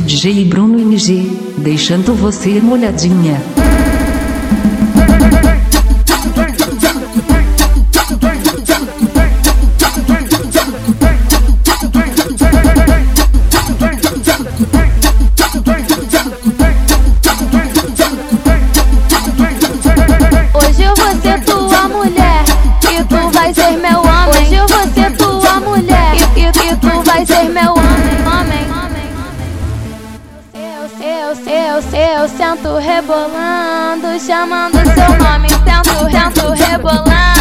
DJ Bruno NG, deixando você molhadinha. Hoje eu vou ser tua mulher e tu vai ser meu homem. Hoje eu vou ser tua mulher e, e, e tu vai ser meu homem. Eu, eu, eu, eu sento rebolando, chamando seu nome. Tento, tento rebolando,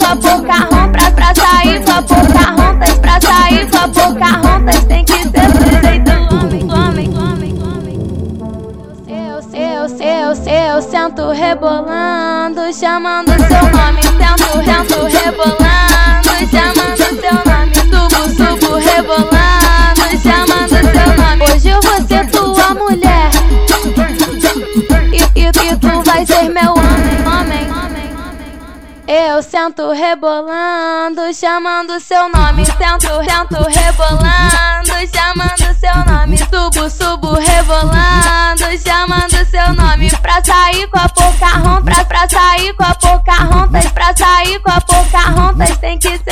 sair boca pra, sair a boca rontas, pra sair a boca rontas, tem que ser do jeito homem, homem, homem. Eu, eu, eu, eu sento rebolando, chamando seu nome. Tento, tento rebolando, chamando seu nome. Subo, subo rebolando, chamando seu nome. Hoje eu vou ser tua mulher e, e, e tu vai ser meu homem. Eu sento rebolando, chamando seu nome. Sento, sento rebolando, chamando seu nome. Subo, subo rebolando, chamando seu nome. Pra sair com a Pocahontas, pra sair com a Pocahontas, pra sair com a Pocahontas tem que ser